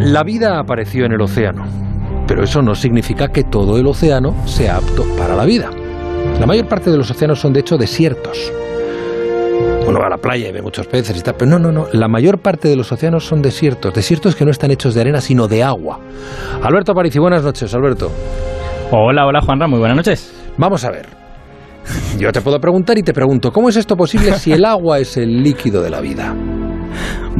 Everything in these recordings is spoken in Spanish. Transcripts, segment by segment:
La vida apareció en el océano, pero eso no significa que todo el océano sea apto para la vida. La mayor parte de los océanos son de hecho desiertos. Uno va a la playa y ve muchos peces y tal, pero no, no, no. La mayor parte de los océanos son desiertos, desiertos que no están hechos de arena, sino de agua. Alberto Aparici, buenas noches, Alberto. Hola, hola Juanra, muy buenas noches. Vamos a ver. Yo te puedo preguntar y te pregunto, ¿cómo es esto posible si el agua es el líquido de la vida?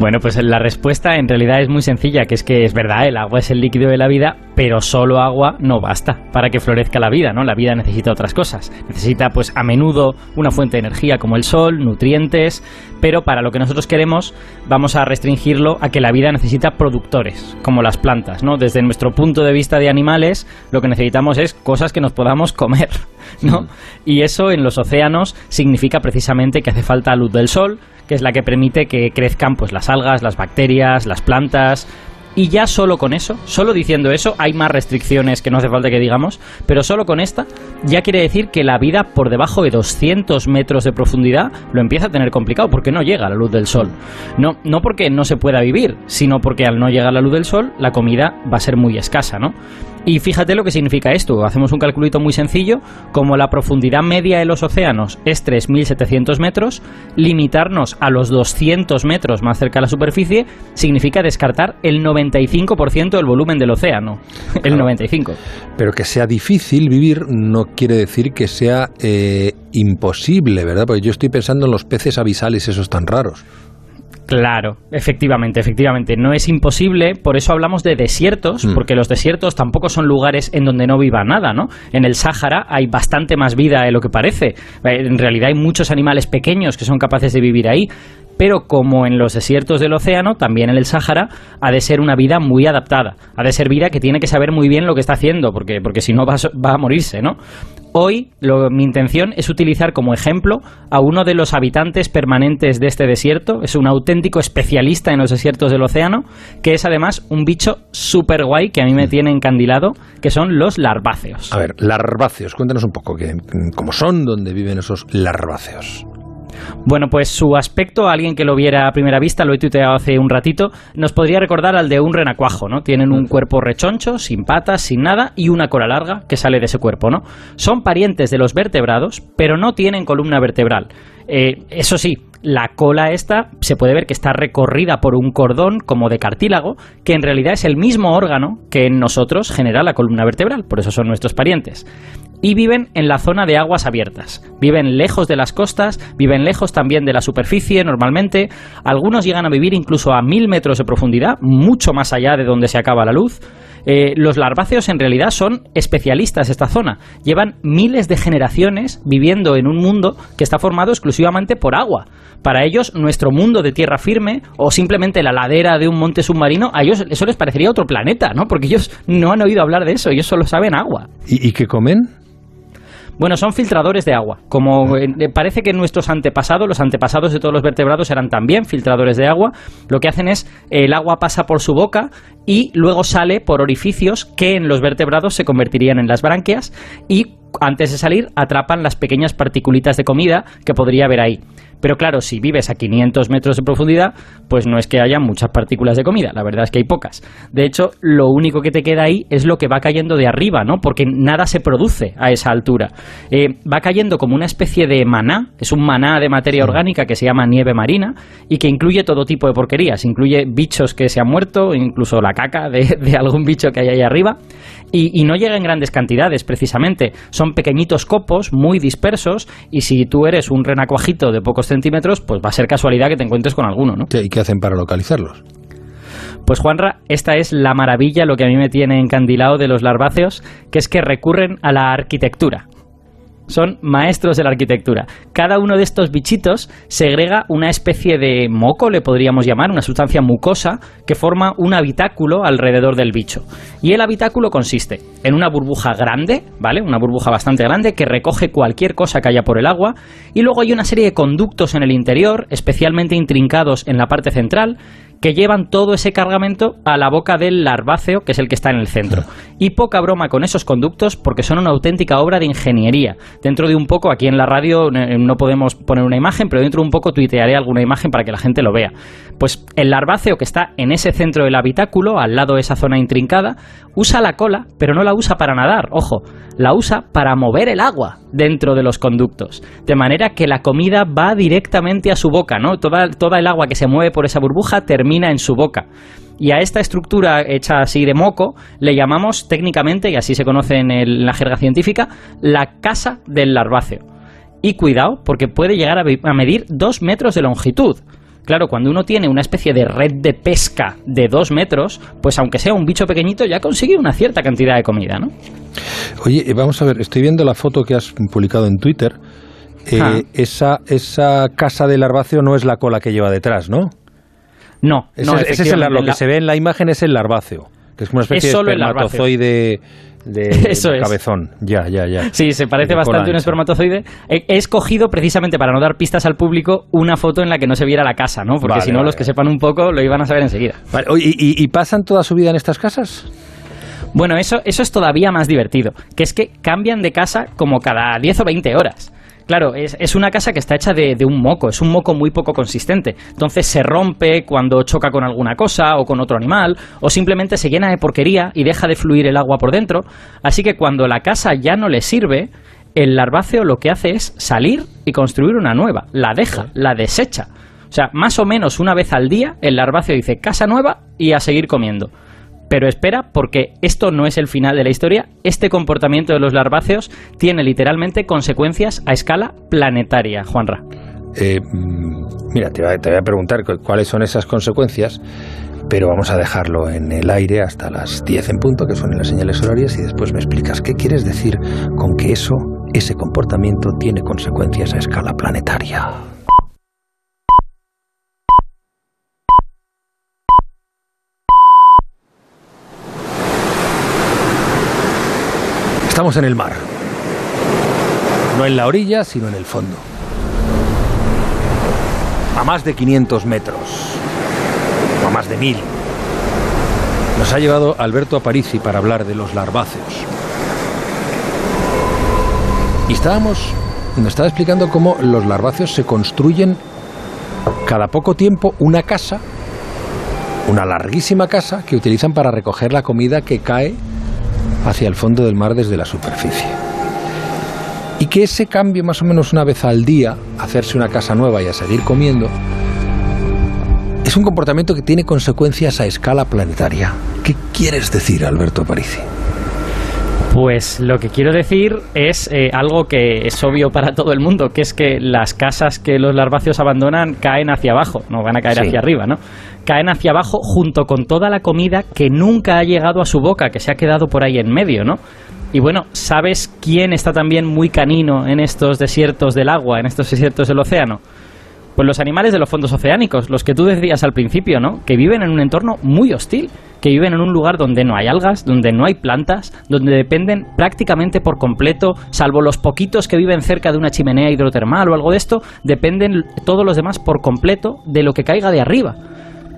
Bueno, pues la respuesta en realidad es muy sencilla, que es que es verdad, el agua es el líquido de la vida, pero solo agua no basta para que florezca la vida, ¿no? La vida necesita otras cosas. Necesita, pues, a menudo una fuente de energía como el sol, nutrientes, pero para lo que nosotros queremos vamos a restringirlo a que la vida necesita productores, como las plantas, ¿no? Desde nuestro punto de vista de animales, lo que necesitamos es cosas que nos podamos comer, ¿no? Y eso en los océanos significa precisamente que hace falta luz del sol, que es la que permite que crezcan pues las algas, las bacterias, las plantas. Y ya solo con eso, solo diciendo eso, hay más restricciones que no hace falta que digamos, pero solo con esta ya quiere decir que la vida por debajo de 200 metros de profundidad lo empieza a tener complicado porque no llega a la luz del sol. No, no porque no se pueda vivir, sino porque al no llegar a la luz del sol la comida va a ser muy escasa, ¿no? Y fíjate lo que significa esto. Hacemos un calculito muy sencillo. Como la profundidad media de los océanos es 3.700 metros, limitarnos a los 200 metros más cerca de la superficie significa descartar el 95% del volumen del océano. El 95%. Pero que sea difícil vivir no quiere decir que sea eh, imposible, ¿verdad? Porque yo estoy pensando en los peces abisales esos tan raros. Claro, efectivamente, efectivamente. No es imposible, por eso hablamos de desiertos, Mm. porque los desiertos tampoco son lugares en donde no viva nada, ¿no? En el Sáhara hay bastante más vida de lo que parece. Eh, En realidad hay muchos animales pequeños que son capaces de vivir ahí, pero como en los desiertos del océano, también en el Sáhara, ha de ser una vida muy adaptada. Ha de ser vida que tiene que saber muy bien lo que está haciendo, porque, porque si no va va a morirse, ¿no? Hoy lo- mi intención es utilizar como ejemplo a uno de los habitantes permanentes de este desierto. Es un auténtico especialista en los desiertos del océano, que es además un bicho súper guay que a mí me tiene encandilado, que son los larváceos. A ver, larváceos, cuéntanos un poco que, mm, cómo son, dónde viven esos larváceos. Bueno, pues su aspecto, alguien que lo viera a primera vista, lo he tuiteado hace un ratito, nos podría recordar al de un renacuajo, ¿no? Tienen un cuerpo rechoncho, sin patas, sin nada, y una cola larga que sale de ese cuerpo, ¿no? Son parientes de los vertebrados, pero no tienen columna vertebral. Eh, eso sí, la cola esta se puede ver que está recorrida por un cordón como de cartílago, que en realidad es el mismo órgano que en nosotros genera la columna vertebral, por eso son nuestros parientes y viven en la zona de aguas abiertas. Viven lejos de las costas, viven lejos también de la superficie normalmente. Algunos llegan a vivir incluso a mil metros de profundidad, mucho más allá de donde se acaba la luz. Eh, los larváceos en realidad son especialistas esta zona. Llevan miles de generaciones viviendo en un mundo que está formado exclusivamente por agua. Para ellos, nuestro mundo de tierra firme o simplemente la ladera de un monte submarino, a ellos eso les parecería otro planeta, ¿no? Porque ellos no han oído hablar de eso, ellos solo saben agua. ¿Y, y qué comen? Bueno, son filtradores de agua. Como eh, parece que nuestros antepasados, los antepasados de todos los vertebrados eran también filtradores de agua, lo que hacen es el agua pasa por su boca y luego sale por orificios que en los vertebrados se convertirían en las branquias y antes de salir atrapan las pequeñas particulitas de comida que podría haber ahí. Pero claro, si vives a 500 metros de profundidad, pues no es que haya muchas partículas de comida, la verdad es que hay pocas. De hecho, lo único que te queda ahí es lo que va cayendo de arriba, ¿no? Porque nada se produce a esa altura. Eh, va cayendo como una especie de maná, es un maná de materia orgánica que se llama nieve marina y que incluye todo tipo de porquerías, incluye bichos que se han muerto, incluso la caca de, de algún bicho que hay ahí arriba. Y, y no llega en grandes cantidades, precisamente. Son pequeñitos copos, muy dispersos, y si tú eres un renacuajito de pocos centímetros, pues va a ser casualidad que te encuentres con alguno, ¿no? ¿Qué- ¿Y qué hacen para localizarlos? Pues Juanra, esta es la maravilla, lo que a mí me tiene encandilado de los larváceos, que es que recurren a la arquitectura. Son maestros de la arquitectura. Cada uno de estos bichitos segrega una especie de moco, le podríamos llamar, una sustancia mucosa, que forma un habitáculo alrededor del bicho. Y el habitáculo consiste en una burbuja grande, ¿vale? Una burbuja bastante grande que recoge cualquier cosa que haya por el agua. Y luego hay una serie de conductos en el interior, especialmente intrincados en la parte central, que llevan todo ese cargamento a la boca del larváceo, que es el que está en el centro. Y poca broma con esos conductos porque son una auténtica obra de ingeniería. Dentro de un poco, aquí en la radio eh, no podemos poner una imagen, pero dentro de un poco tuitearé alguna imagen para que la gente lo vea. Pues el larváceo que está en ese centro del habitáculo, al lado de esa zona intrincada, usa la cola, pero no la usa para nadar, ojo, la usa para mover el agua dentro de los conductos. De manera que la comida va directamente a su boca, ¿no? Toda, toda el agua que se mueve por esa burbuja termina en su boca. Y a esta estructura hecha así de moco le llamamos técnicamente, y así se conoce en, la jerga científica, la casa del larváceo. Y cuidado, porque puede llegar a, medir dos metros de longitud. Claro, cuando uno tiene una especie de red de pesca de dos metros, pues aunque sea un bicho pequeñito, ya consigue una cierta cantidad de comida, ¿no? Oye, eh, vamos a ver, estoy viendo la foto que has publicado en Twitter. Eh, ah. esa, esa casa del larváceo no es la cola que lleva detrás, ¿no? No, ese, no, es el, lo que se ve en la imagen es el larváceo, que es una especie de espermatozoide de, cabezón. Ya, ya, ya. Sí, se parece bastante a un espermatozoide. He, escogido precisamente para no dar pistas al público una foto en la que no se viera la casa, ¿no? Porque si no, los que sepan un poco lo iban a saber enseguida. ¿y, ¿Y pasan toda su vida en estas casas? Bueno, eso, eso es todavía más divertido, que es que cambian de casa como cada 10 o 20 horas. Claro, es, una casa que está hecha de, un moco, es un moco muy poco consistente. Entonces se rompe cuando choca con alguna cosa o con otro animal, o simplemente se llena de porquería y deja de fluir el agua por dentro. Así que cuando la casa ya no le sirve, el larváceo lo que hace es salir y construir una nueva. La deja, la desecha. O sea, más o menos una vez al día, el larváceo dice casa nueva y a seguir comiendo. Pero espera, porque esto no es el final de la historia. Este comportamiento de los larváceos tiene literalmente consecuencias a escala planetaria, Juanra. Eh, mm, mira, te voy, a, preguntar cuáles son esas consecuencias, pero vamos a dejarlo en el aire hasta las 10 en punto, que son las señales horarias, y después me explicas qué quieres decir con que eso, ese comportamiento, tiene consecuencias a escala planetaria. Estamos en el mar. No en la orilla, sino en el fondo. A más de 500 metros. O a más de 1000. Nos ha llevado Alberto Aparici para hablar de los larváceos. Y estábamos, nos estaba explicando cómo los larváceos se construyen cada poco tiempo una casa, una larguísima casa que utilizan para recoger la comida que cae hacia el fondo del mar desde la superficie. Y que ese cambio más o menos una vez al día, hacerse una casa nueva y a seguir comiendo, es un comportamiento que tiene consecuencias a escala planetaria. ¿Qué quieres decir, Alberto Parisi? Pues lo que quiero decir es eh, algo que es obvio para todo el mundo, que es que las casas que los larváceos abandonan caen hacia abajo, no van a caer hacia arriba, ¿no? Caen hacia abajo junto con toda la comida que nunca ha llegado a su boca, que se ha quedado por ahí en medio, ¿no? Y bueno, ¿sabes quién está también muy canino en estos desiertos del agua, en estos desiertos del océano? Pues los animales de los fondos oceánicos, los que tú decías al principio, ¿no? Que viven en un entorno muy hostil, que viven en un lugar donde no hay algas, donde no hay plantas, donde dependen prácticamente por completo, salvo los poquitos que viven cerca de una chimenea hidrotermal o algo de esto, dependen todos los demás por completo de lo que caiga de arriba.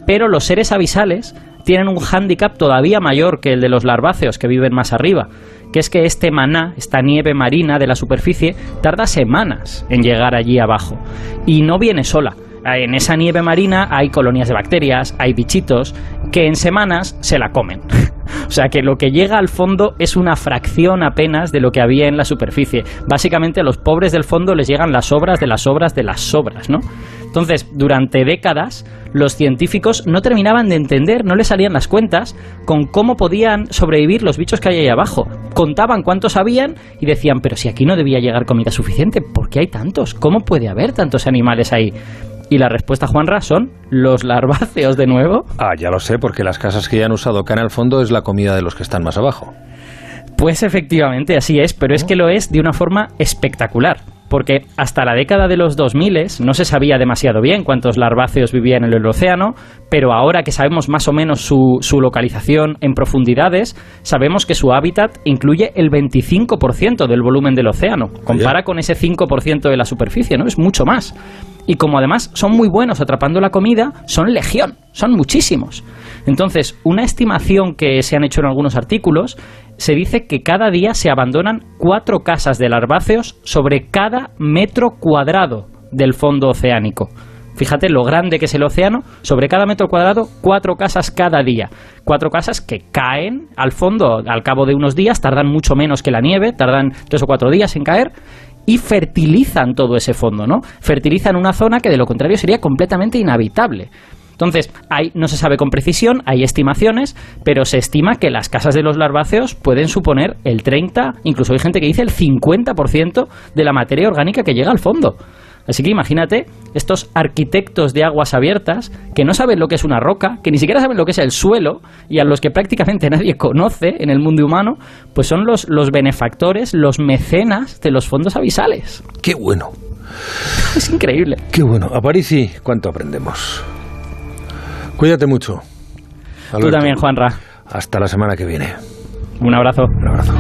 Pero los seres avisales tienen un hándicap todavía mayor que el de los larváceos que viven más arriba que es que este maná, esta nieve marina de la superficie, tarda semanas en llegar allí abajo. Y no viene sola. En esa nieve marina hay colonias de bacterias, hay bichitos, que en semanas se la comen. o sea que lo que llega al fondo es una fracción apenas de lo que había en la superficie. Básicamente a los pobres del fondo les llegan las obras de las obras de las sobras, ¿no? Entonces, durante décadas, los científicos no terminaban de entender, no les salían las cuentas con cómo podían sobrevivir los bichos que hay ahí abajo. Contaban cuántos habían y decían, pero si aquí no debía llegar comida suficiente, ¿por qué hay tantos? ¿Cómo puede haber tantos animales ahí? Y la respuesta, Juanra, son los larváceos de nuevo. Ah, ya lo sé, porque las casas que ya han usado acá en el fondo es la comida de los que están más abajo. Pues efectivamente, así es, pero es que lo es de una forma espectacular porque hasta la década de los 2000 no se sabía demasiado bien cuántos larváceos vivían en el océano, pero ahora que sabemos más o menos su, su localización en profundidades, sabemos que su hábitat incluye el 25% del volumen del océano. Compara con ese 5% de la superficie, ¿no? Es mucho más. Y como además son muy buenos atrapando la comida, son legión, son muchísimos. Entonces, una estimación que se han hecho en algunos artículos, se dice que cada día se abandonan cuatro casas de larváceos sobre cada metro cuadrado del fondo oceánico. Fíjate lo grande que es el océano, sobre cada metro cuadrado, cuatro casas cada día. Cuatro casas que caen al fondo al cabo de unos días, tardan mucho menos que la nieve, tardan tres o cuatro días en caer, y fertilizan todo ese fondo, ¿no? Fertilizan una zona que de lo contrario sería completamente inhabitable. Entonces, hay, no se sabe con precisión, hay estimaciones, pero se estima que las casas de los larváceos pueden suponer el 30, incluso hay gente que dice el 50% de la materia orgánica que llega al fondo. Así que imagínate estos arquitectos de aguas abiertas que no saben lo que es una roca, que ni siquiera saben lo que es el suelo y a los que prácticamente nadie conoce en el mundo humano, pues son los, los benefactores, los mecenas de los fondos abisales. ¡Qué bueno! Es increíble. ¡Qué bueno! A París y cuánto aprendemos. Cuídate mucho. Tú también, Juanra. Hasta la semana que viene. Un abrazo. Un abrazo.